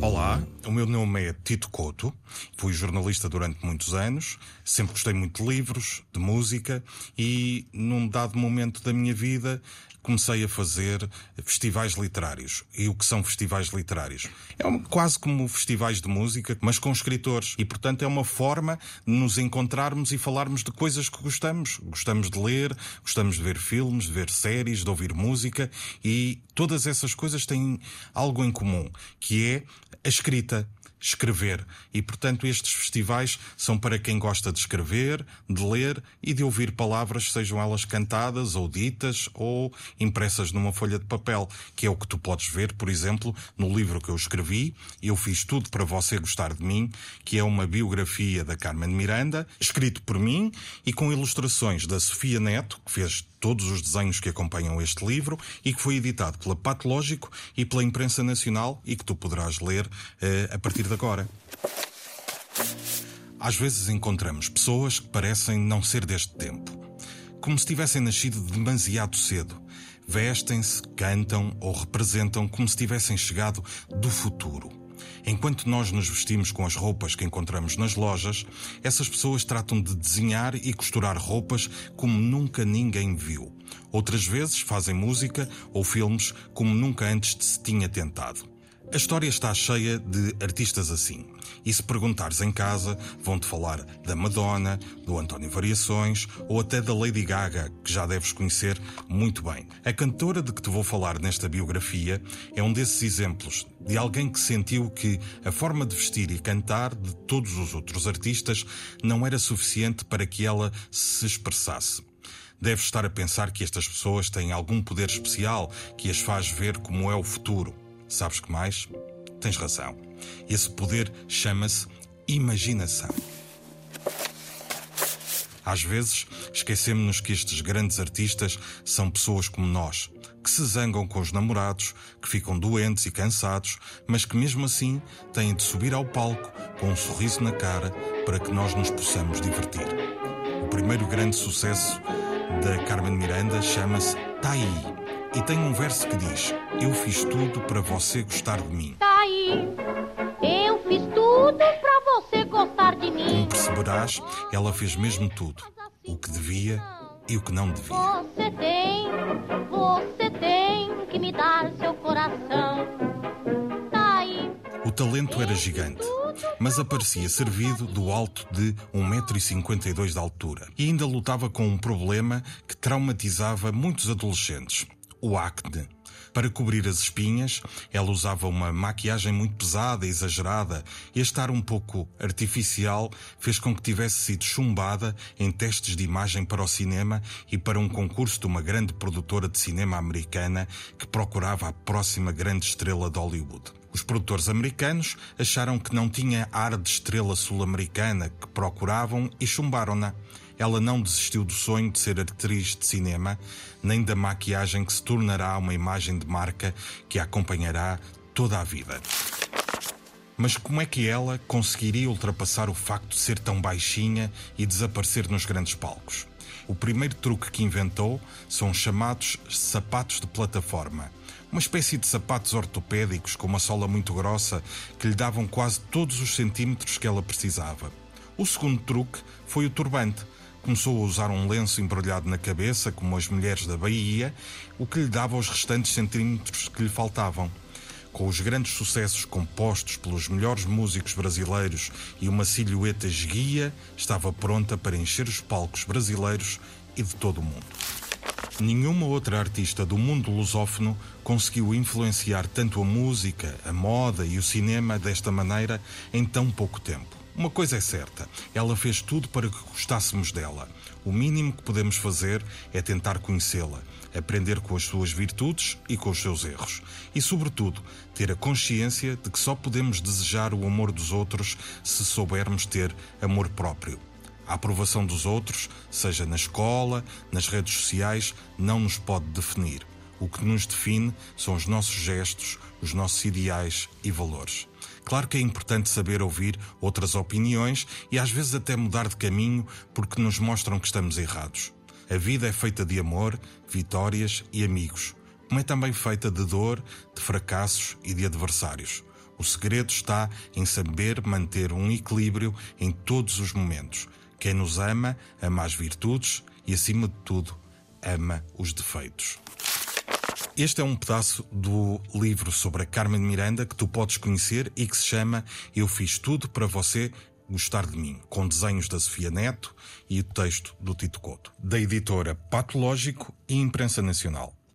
Olá, o meu nome é Tito Couto, fui jornalista durante muitos anos, sempre gostei muito de livros, de música e, num dado momento da minha vida, comecei a fazer festivais literários. E o que são festivais literários? É quase como festivais de música, mas com escritores. E, portanto, é uma forma de nos encontrarmos e falarmos de coisas que gostamos. Gostamos de ler, gostamos de ver filmes, de ver séries, de ouvir música e todas essas coisas têm algo em comum, que é a escrita escrever. E, portanto, estes festivais são para quem gosta de escrever, de ler e de ouvir palavras, sejam elas cantadas ou ditas ou impressas numa folha de papel, que é o que tu podes ver, por exemplo, no livro que eu escrevi, Eu Fiz Tudo para Você Gostar de Mim, que é uma biografia da Carmen Miranda, escrito por mim e com ilustrações da Sofia Neto, que fez todos os desenhos que acompanham este livro e que foi editado pela Patológico e pela Imprensa Nacional e que tu poderás ler uh, a partir de agora. Às vezes encontramos pessoas que parecem não ser deste tempo, como se tivessem nascido demasiado cedo. Vestem-se, cantam ou representam como se tivessem chegado do futuro. Enquanto nós nos vestimos com as roupas que encontramos nas lojas, essas pessoas tratam de desenhar e costurar roupas como nunca ninguém viu. Outras vezes fazem música ou filmes como nunca antes se tinha tentado. A história está cheia de artistas assim. E se perguntares em casa, vão-te falar da Madonna, do António Variações ou até da Lady Gaga, que já deves conhecer muito bem. A cantora de que te vou falar nesta biografia é um desses exemplos de alguém que sentiu que a forma de vestir e cantar de todos os outros artistas não era suficiente para que ela se expressasse. Deves estar a pensar que estas pessoas têm algum poder especial que as faz ver como é o futuro. Sabes que mais? Tens razão. Esse poder chama-se imaginação. Às vezes, esquecemos-nos que estes grandes artistas são pessoas como nós, que se zangam com os namorados, que ficam doentes e cansados, mas que mesmo assim têm de subir ao palco com um sorriso na cara para que nós nos possamos divertir. O primeiro grande sucesso da Carmen Miranda chama-se Taí e tem um verso que diz: Eu fiz tudo para você gostar de mim. Tá aí, eu fiz tudo para você gostar de mim. Como perceberás, ela fez mesmo tudo: o que devia e o que não devia. Você tem, você que me dar seu coração. Tá aí. O talento era gigante, mas aparecia servido do alto de 1,52m de altura e ainda lutava com um problema que traumatizava muitos adolescentes o acne. Para cobrir as espinhas, ela usava uma maquiagem muito pesada e exagerada, e estar um pouco artificial fez com que tivesse sido chumbada em testes de imagem para o cinema e para um concurso de uma grande produtora de cinema americana que procurava a próxima grande estrela de Hollywood. Os produtores americanos acharam que não tinha ar de estrela sul-americana que procuravam e chumbaram-na ela não desistiu do sonho de ser atriz de cinema, nem da maquiagem que se tornará uma imagem de marca que a acompanhará toda a vida. Mas como é que ela conseguiria ultrapassar o facto de ser tão baixinha e desaparecer nos grandes palcos? O primeiro truque que inventou são os chamados sapatos de plataforma. Uma espécie de sapatos ortopédicos com uma sola muito grossa que lhe davam quase todos os centímetros que ela precisava. O segundo truque foi o turbante, Começou a usar um lenço embrulhado na cabeça, como as mulheres da Bahia, o que lhe dava os restantes centímetros que lhe faltavam. Com os grandes sucessos compostos pelos melhores músicos brasileiros e uma silhueta esguia, estava pronta para encher os palcos brasileiros e de todo o mundo. Nenhuma outra artista do mundo lusófono conseguiu influenciar tanto a música, a moda e o cinema desta maneira em tão pouco tempo. Uma coisa é certa, ela fez tudo para que gostássemos dela. O mínimo que podemos fazer é tentar conhecê-la, aprender com as suas virtudes e com os seus erros. E, sobretudo, ter a consciência de que só podemos desejar o amor dos outros se soubermos ter amor próprio. A aprovação dos outros, seja na escola, nas redes sociais, não nos pode definir. O que nos define são os nossos gestos, os nossos ideais e valores. Claro que é importante saber ouvir outras opiniões e às vezes até mudar de caminho porque nos mostram que estamos errados. A vida é feita de amor, vitórias e amigos, como é também feita de dor, de fracassos e de adversários. O segredo está em saber manter um equilíbrio em todos os momentos. Quem nos ama, ama as virtudes e, acima de tudo, ama os defeitos. Este é um pedaço do livro sobre a Carmen Miranda que tu podes conhecer e que se chama Eu Fiz Tudo para Você Gostar de Mim, com desenhos da Sofia Neto e o texto do Tito Couto, da editora Patológico e Imprensa Nacional.